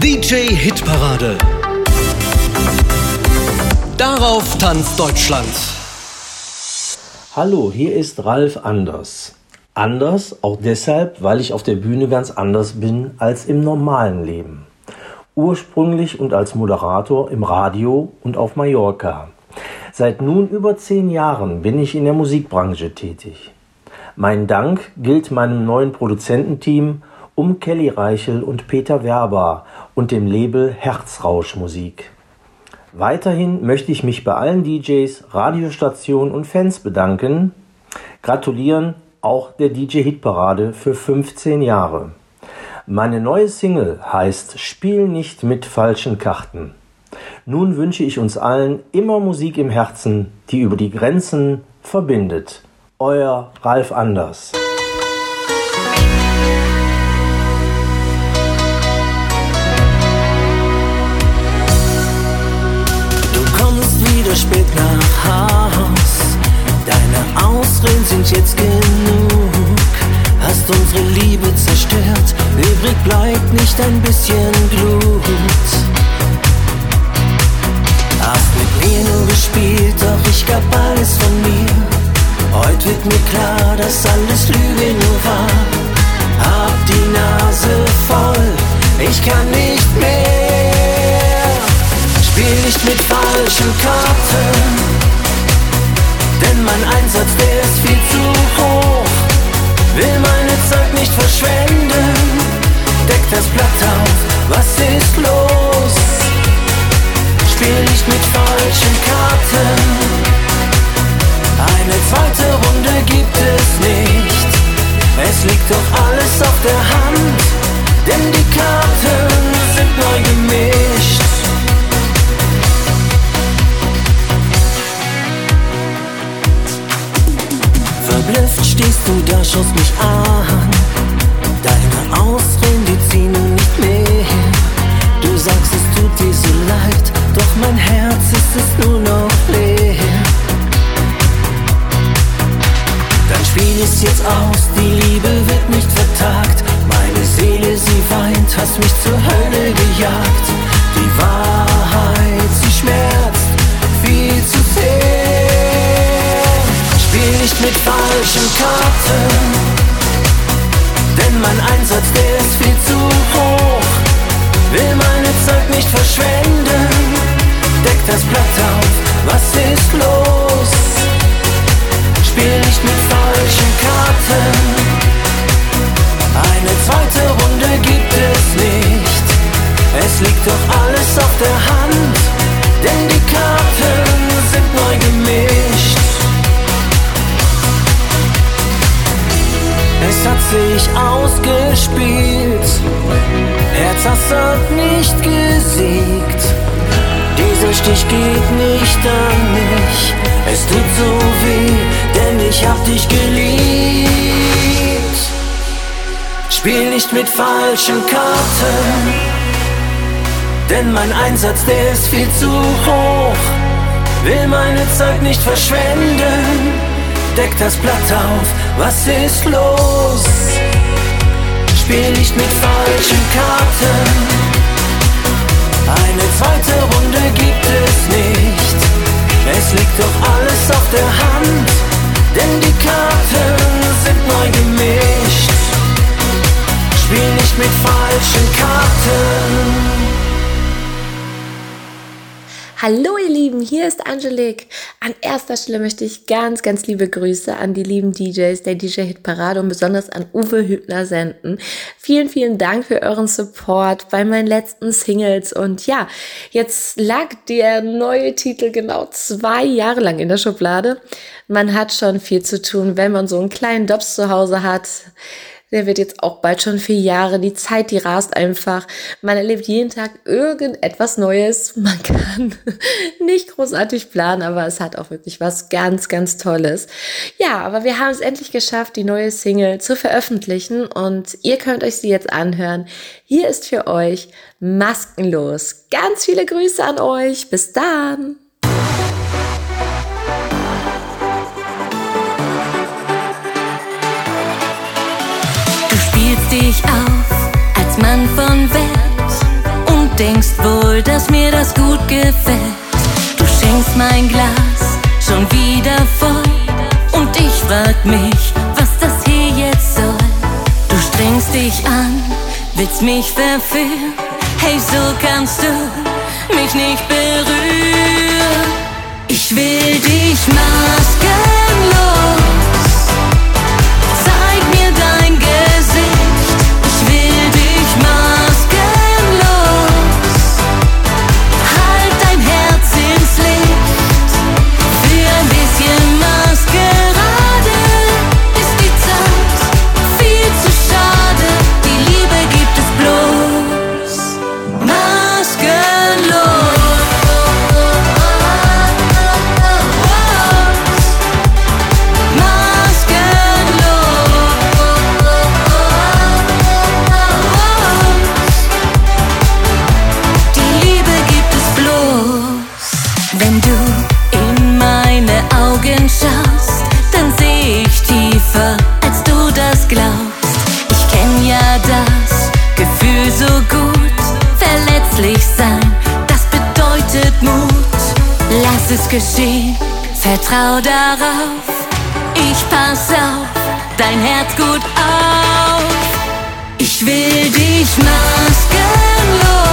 DJ Hitparade. Darauf tanzt Deutschland. Hallo, hier ist Ralf Anders. Anders auch deshalb, weil ich auf der Bühne ganz anders bin als im normalen Leben. Ursprünglich und als Moderator im Radio und auf Mallorca. Seit nun über zehn Jahren bin ich in der Musikbranche tätig. Mein Dank gilt meinem neuen Produzententeam um Kelly Reichel und Peter Werber und dem Label Herzrausch Musik. Weiterhin möchte ich mich bei allen DJs, Radiostationen und Fans bedanken. Gratulieren auch der DJ Hitparade für 15 Jahre. Meine neue Single heißt Spiel nicht mit falschen Karten. Nun wünsche ich uns allen immer Musik im Herzen, die über die Grenzen verbindet. Euer Ralf Anders. Sind jetzt genug. Hast unsere Liebe zerstört. Übrig bleibt nicht ein bisschen Glut. Hast mit mir nur gespielt, doch ich gab alles von mir. Heute wird mir klar, dass alles Lüge nur war. Hab die Nase voll, ich kann nicht mehr. Spiel nicht mit falschen Karten, denn mein Einsatz, der ist viel zu hoch. Will meine Zeit nicht verschwenden, deck das Blatt auf, was ist los? Spiel nicht mit falschen Karten. Eine zweite Runde gibt es nicht. Es liegt doch alles auf der Hand, denn die Karten sind neu gemischt. Verblüfft stehst du da, schaust mich an. Deine Ausreden, die ziehen nicht mehr. Du sagst, es tut dir so leid, doch mein Herz ist es nur noch leer. Dann spiel es jetzt aus, die Liebe wird nicht vertagt. Meine Seele, sie weint, hast mich zur Hölle gejagt. Falschen Karten, denn mein Einsatz, der ist viel zu hoch. Will meine Zeit nicht verschwenden, deck das Blatt auf, was ist los? Spiel nicht mit falschen Karten. Eine zweite Runde gibt es nicht. Es liegt doch alles auf der Hand, denn die Karten sich ausgespielt, Herz hat nicht gesiegt. Dieser Stich geht nicht an mich, es tut so weh denn ich hab dich geliebt. Spiel nicht mit falschen Karten, denn mein Einsatz, der ist viel zu hoch. Will meine Zeit nicht verschwenden, deck das Blatt auf, was ist los? Spiel nicht mit falschen Karten, eine zweite Runde gibt es nicht. Es liegt doch alles auf der Hand denn die Karten sind neu gemischt. Spiel nicht mit falschen Karten. Hallo ihr Lieben, hier ist Angelique. An erster Stelle möchte ich ganz, ganz liebe Grüße an die lieben DJs der DJ Hit Parade und besonders an Uwe Hübner senden. Vielen, vielen Dank für euren Support bei meinen letzten Singles und ja, jetzt lag der neue Titel genau zwei Jahre lang in der Schublade. Man hat schon viel zu tun, wenn man so einen kleinen Dops zu Hause hat der wird jetzt auch bald schon vier Jahre. Die Zeit, die rast einfach. Man erlebt jeden Tag irgendetwas Neues. Man kann nicht großartig planen, aber es hat auch wirklich was ganz, ganz Tolles. Ja, aber wir haben es endlich geschafft, die neue Single zu veröffentlichen und ihr könnt euch sie jetzt anhören. Hier ist für euch Maskenlos. Ganz viele Grüße an euch. Bis dann. Dich auf als Mann von Wert und denkst wohl, dass mir das gut gefällt. Du schenkst mein Glas schon wieder voll und ich frag mich, was das hier jetzt soll. Du strengst dich an, willst mich verführen, hey, so kannst du mich nicht berühren. Ich will dich maskenlos. Geschehen. Vertrau darauf, ich pass auf dein Herz gut auf. Ich will dich maskenlos.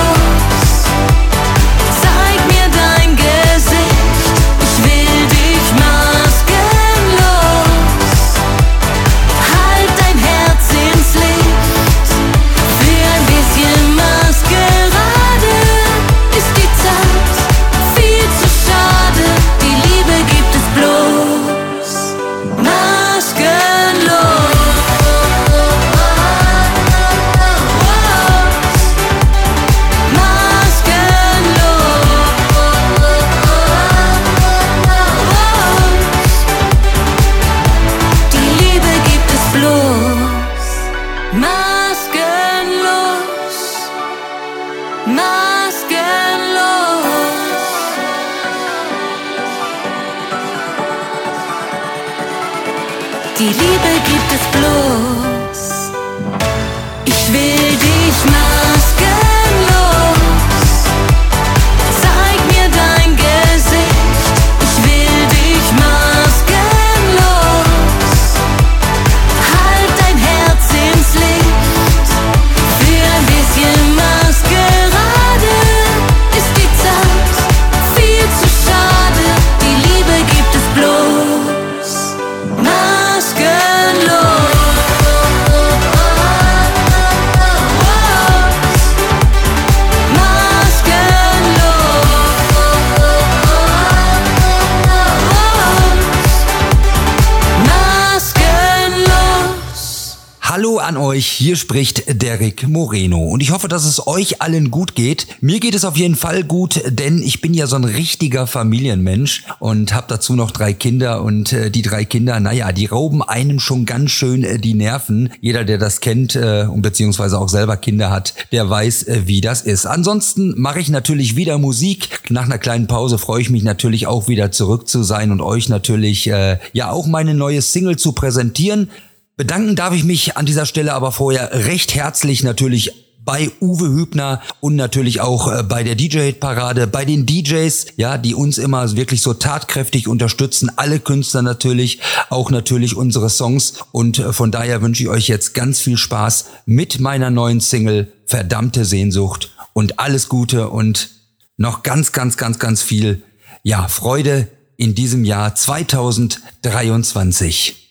Euch, hier spricht Derek Moreno und ich hoffe, dass es euch allen gut geht. Mir geht es auf jeden Fall gut, denn ich bin ja so ein richtiger Familienmensch und habe dazu noch drei Kinder und äh, die drei Kinder, naja, die rauben einem schon ganz schön äh, die Nerven. Jeder, der das kennt äh, und beziehungsweise auch selber Kinder hat, der weiß, äh, wie das ist. Ansonsten mache ich natürlich wieder Musik. Nach einer kleinen Pause freue ich mich natürlich auch wieder zurück zu sein und euch natürlich äh, ja auch meine neue Single zu präsentieren. Bedanken darf ich mich an dieser Stelle aber vorher recht herzlich natürlich bei Uwe Hübner und natürlich auch äh, bei der DJ-Parade, bei den DJs, ja, die uns immer wirklich so tatkräftig unterstützen, alle Künstler natürlich, auch natürlich unsere Songs. Und äh, von daher wünsche ich euch jetzt ganz viel Spaß mit meiner neuen Single Verdammte Sehnsucht. Und alles Gute und noch ganz, ganz, ganz, ganz viel, ja, Freude in diesem Jahr 2023.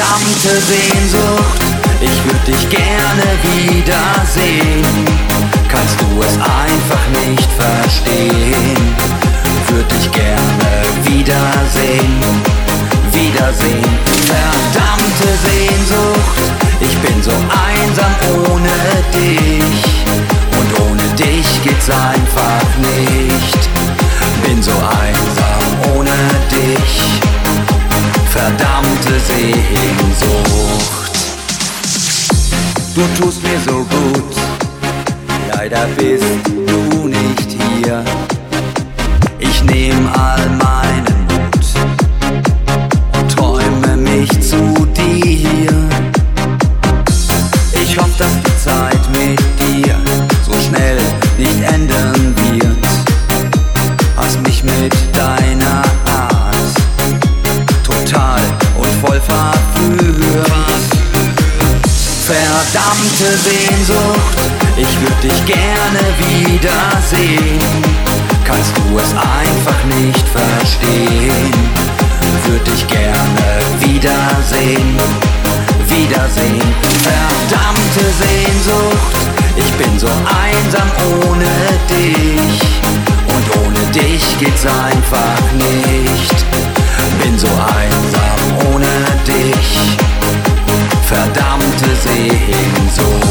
Verdammte Sehnsucht, ich würd dich gerne wiedersehen. Kannst du es einfach nicht verstehen? Würd dich gerne wiedersehen, wiedersehen. Verdammte Sehnsucht, ich bin so einsam ohne dich. Und ohne dich geht's einfach nicht. Bin so einsam ohne dich. Verdammte Sehnsucht. Du tust mir so gut. Leider bist du nicht hier. Ich nehm all meinen einfach nicht. Bin so einsam ohne dich. Verdammte Sehnsucht.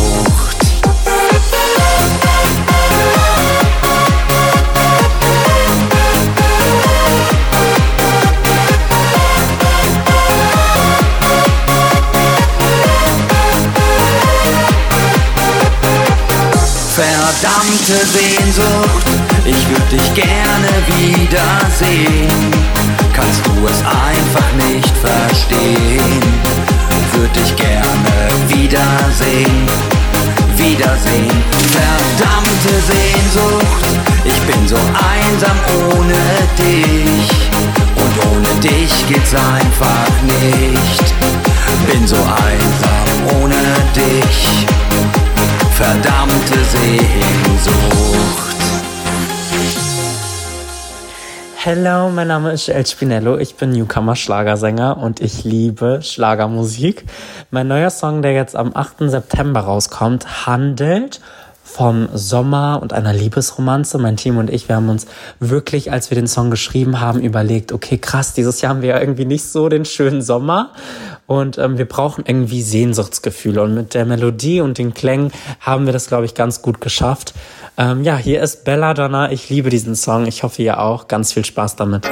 Verdammte Sehnsucht, dich gerne wiedersehen. Kannst du es einfach nicht verstehen? Würd dich gerne wiedersehen, wiedersehen. Verdammte Sehnsucht, ich bin so einsam ohne dich. Und ohne dich geht's einfach nicht. Bin so einsam ohne dich verdammte Sehnsucht. Hello, mein Name ist El Spinello. Ich bin Newcomer Schlagersänger und ich liebe Schlagermusik. Mein neuer Song, der jetzt am 8. September rauskommt, handelt vom Sommer und einer Liebesromanze. Mein Team und ich, wir haben uns wirklich, als wir den Song geschrieben haben, überlegt, okay, krass, dieses Jahr haben wir ja irgendwie nicht so den schönen Sommer und ähm, wir brauchen irgendwie Sehnsuchtsgefühle. Und mit der Melodie und den Klängen haben wir das, glaube ich, ganz gut geschafft. Ähm, ja, hier ist Belladonna. Ich liebe diesen Song. Ich hoffe, ihr auch. Ganz viel Spaß damit.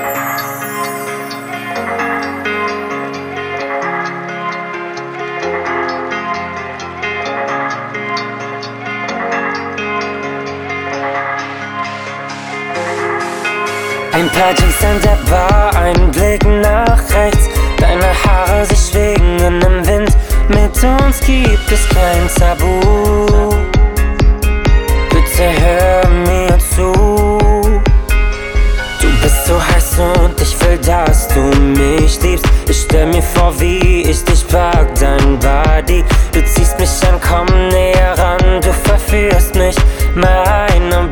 Jeans an der Bar, ein Blick nach rechts. Deine Haare, sie schwingen im Wind. Mit uns gibt es kein Tabu. Bitte hör mir zu. Du bist so heiß und ich will, dass du mich liebst. Ich stell mir vor, wie ich dich pack, dein Body. Du ziehst mich an, komm näher ran. Du verführst mich, meine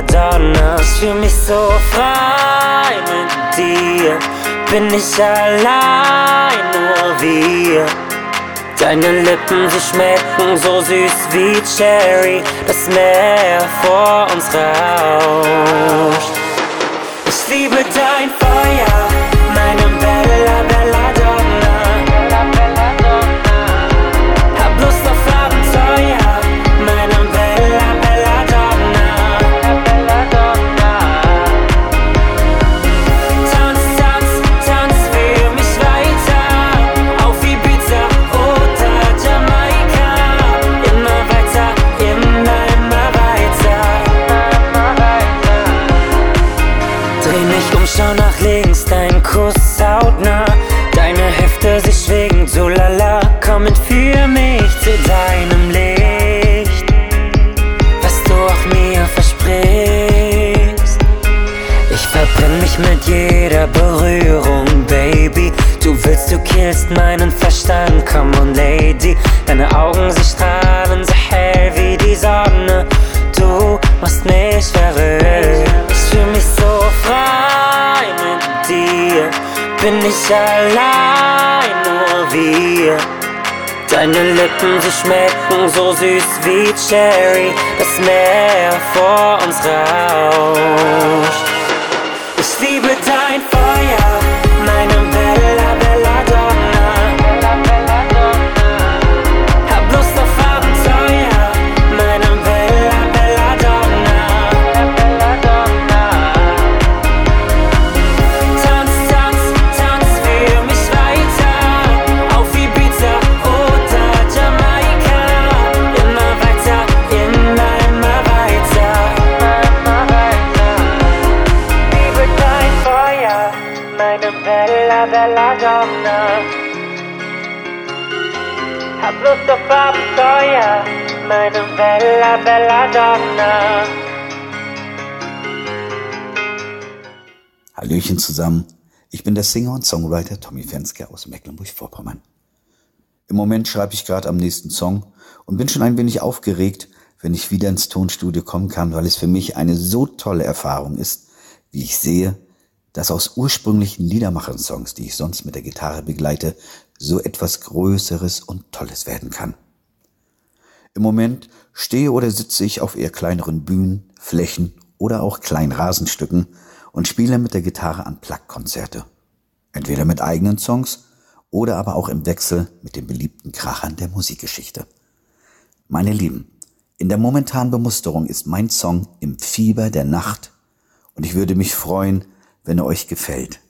Belladonna. Ich fühl mich so frei mit dir. Bin ich allein, nur wir. Deine Lippen, sie schmecken so süß wie Cherry. Das Meer vor uns rauscht. Ich liebe dein Feuer, mich mit jeder Berührung, Baby. Du willst, du killst meinen Verstand, come on, Lady. Deine Augen, sie strahlen so hell wie die Sonne. Du machst mich verrückt. Ich fühl mich so frei mit dir. Bin ich allein, nur wir. Deine Lippen, sie schmecken so süß wie Cherry. Das Meer vor uns rauscht. Ich liebe dein Feuer, Hallöchen zusammen, ich bin der Singer und Songwriter Tommy Fenske aus Mecklenburg-Vorpommern. Im Moment schreibe ich gerade am nächsten Song und bin schon ein wenig aufgeregt, wenn ich wieder ins Tonstudio kommen kann, weil es für mich eine so tolle Erfahrung ist, wie ich sehe, dass aus ursprünglichen Liedermacher-Songs, die ich sonst mit der Gitarre begleite, so etwas Größeres und Tolles werden kann. Im Moment stehe oder sitze ich auf eher kleineren Bühnen, Flächen oder auch kleinen Rasenstücken und spiele mit der Gitarre an Plug-Konzerte. Entweder mit eigenen Songs oder aber auch im Wechsel mit den beliebten Krachern der Musikgeschichte. Meine Lieben, in der momentanen Bemusterung ist mein Song Im Fieber der Nacht und ich würde mich freuen, wenn er euch gefällt.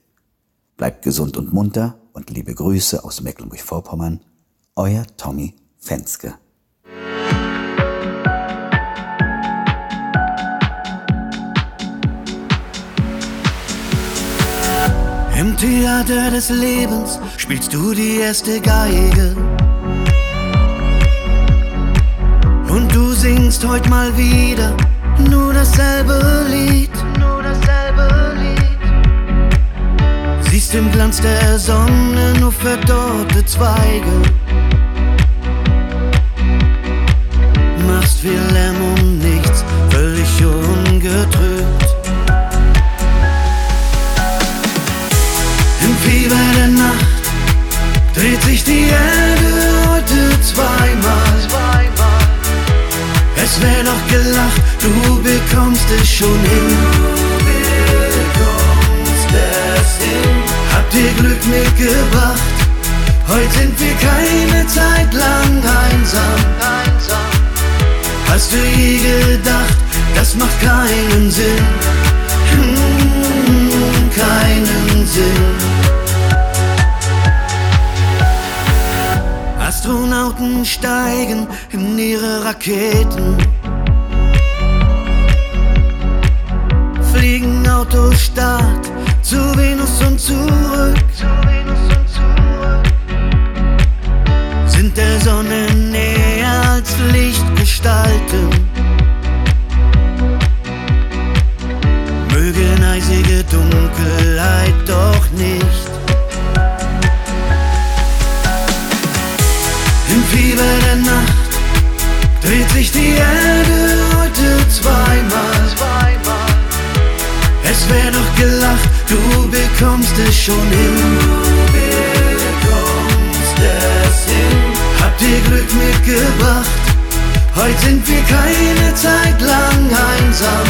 Bleibt gesund und munter und liebe Grüße aus Mecklenburg-Vorpommern, euer Tommy Fenske. Theater des Lebens spielst du die erste Geige. Und du singst heute mal wieder nur dasselbe Lied. Nur dasselbe Lied. Siehst im Glanz der Sonne nur verdorrte Zweige. Machst viel Lärm um nichts, völlig ungetrübt. Sich die Erde heute zweimal. Es wär doch gelacht, du bekommst es schon hin. Du bekommst es hin. Hab dir Glück mitgebracht, heute sind wir keine Zeit lang einsam. Hast du je gedacht, das macht keinen Sinn? Hm, keinen Sinn. Astronauten steigen in ihre Raketen. Fliegen Autostart zu Venus und zurück. Sind der Sonne näher als Lichtgestalten. Mögen eisige Dunkelheit doch nicht. Sich die Erde heute zweimal. Es wär doch gelacht, du bekommst es schon hin. Du bekommst hin. Hab dir Glück mitgebracht, heute sind wir keine Zeit lang einsam.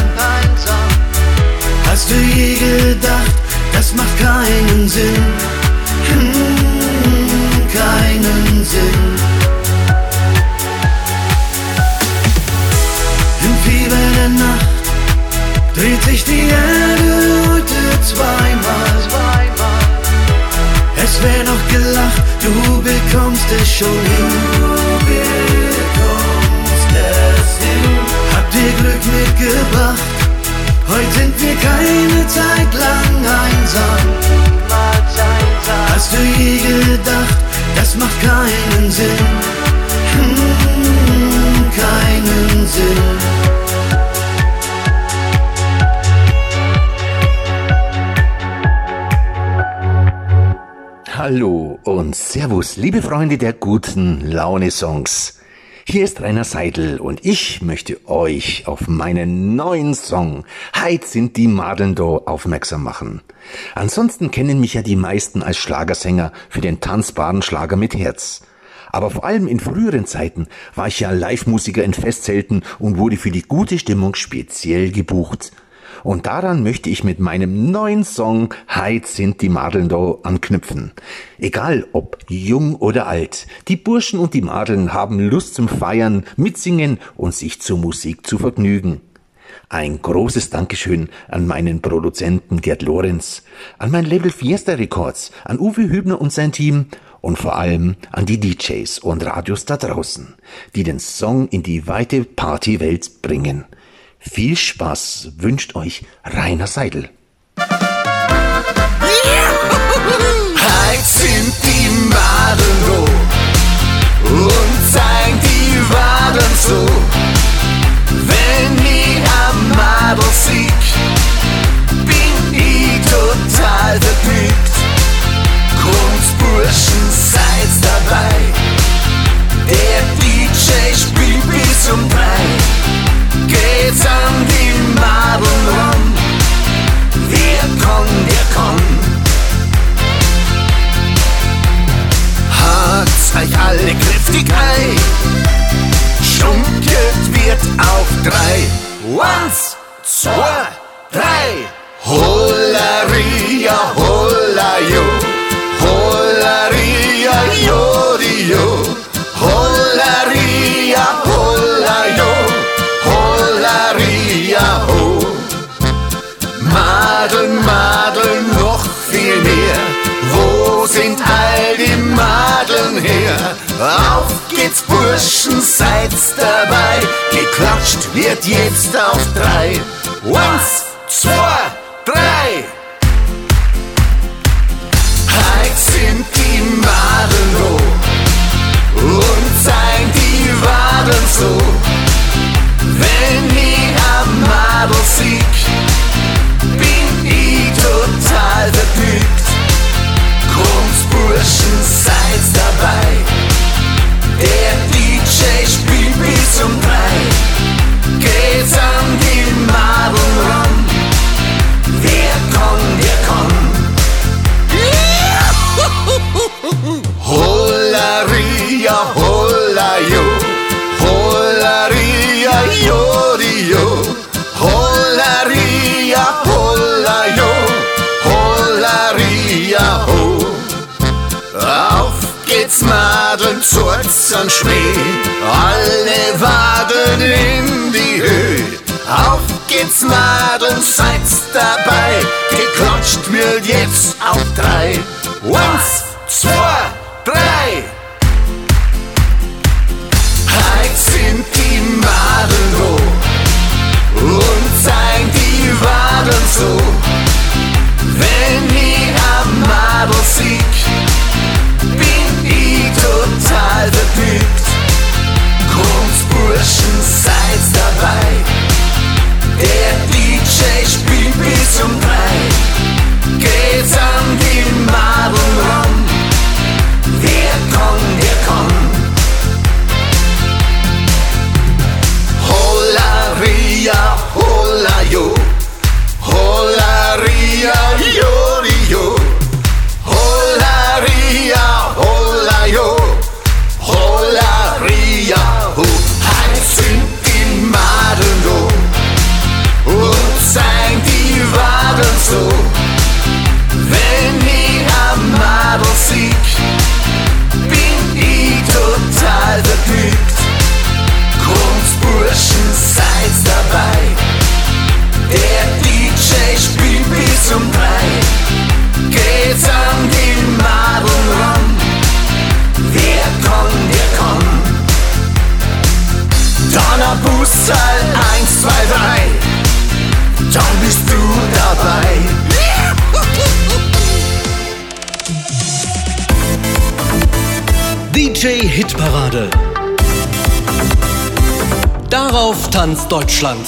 Hast du je gedacht, das macht keinen Sinn? Hm, keinen Sinn. Der Nacht dreht sich die Erde heute zweimal. Es wär doch gelacht, du bekommst es schon hin. Du bekommst es hin. Hab dir Glück mitgebracht, heute sind wir keine Zeit lang einsam. Hast du je gedacht, das macht keinen Sinn? Hm, keinen Sinn. Hallo und Servus, liebe Freunde der guten Laune-Songs. Hier ist Rainer Seidel und ich möchte euch auf meinen neuen Song Heit sind die Madeln do aufmerksam machen. Ansonsten kennen mich ja die meisten als Schlagersänger für den tanzbaren Schlager mit Herz. Aber vor allem in früheren Zeiten war ich ja Live-Musiker in Festzelten und wurde für die gute Stimmung speziell gebucht. Und daran möchte ich mit meinem neuen Song Heit sind die Madeln do anknüpfen. Egal ob jung oder alt, die Burschen und die Madeln haben Lust zum Feiern, mitsingen und sich zur Musik zu vergnügen. Ein großes Dankeschön an meinen Produzenten Gerd Lorenz, an mein Label Fiesta Records, an Uwe Hübner und sein Team und vor allem an die DJs und Radios da draußen, die den Song in die weite Partywelt bringen. Viel Spaß wünscht euch Rainer Seidel. Heit sind die Madeln do und zeigen die Waden so. Wenn ich am Madel sieg, Auf geht's, Burschen, seid's dabei. Geklatscht wird jetzt auf drei. Once, zwei, drei. Und Schnee, alle Waden in die Höhe. Auf geht's Madeln, seid's dabei, geklatscht wird jetzt auf drei. Once, zwei, drei. Heit sind die Madeln do und zeigen die Waden so. Hitparade. Darauf tanzt Deutschland.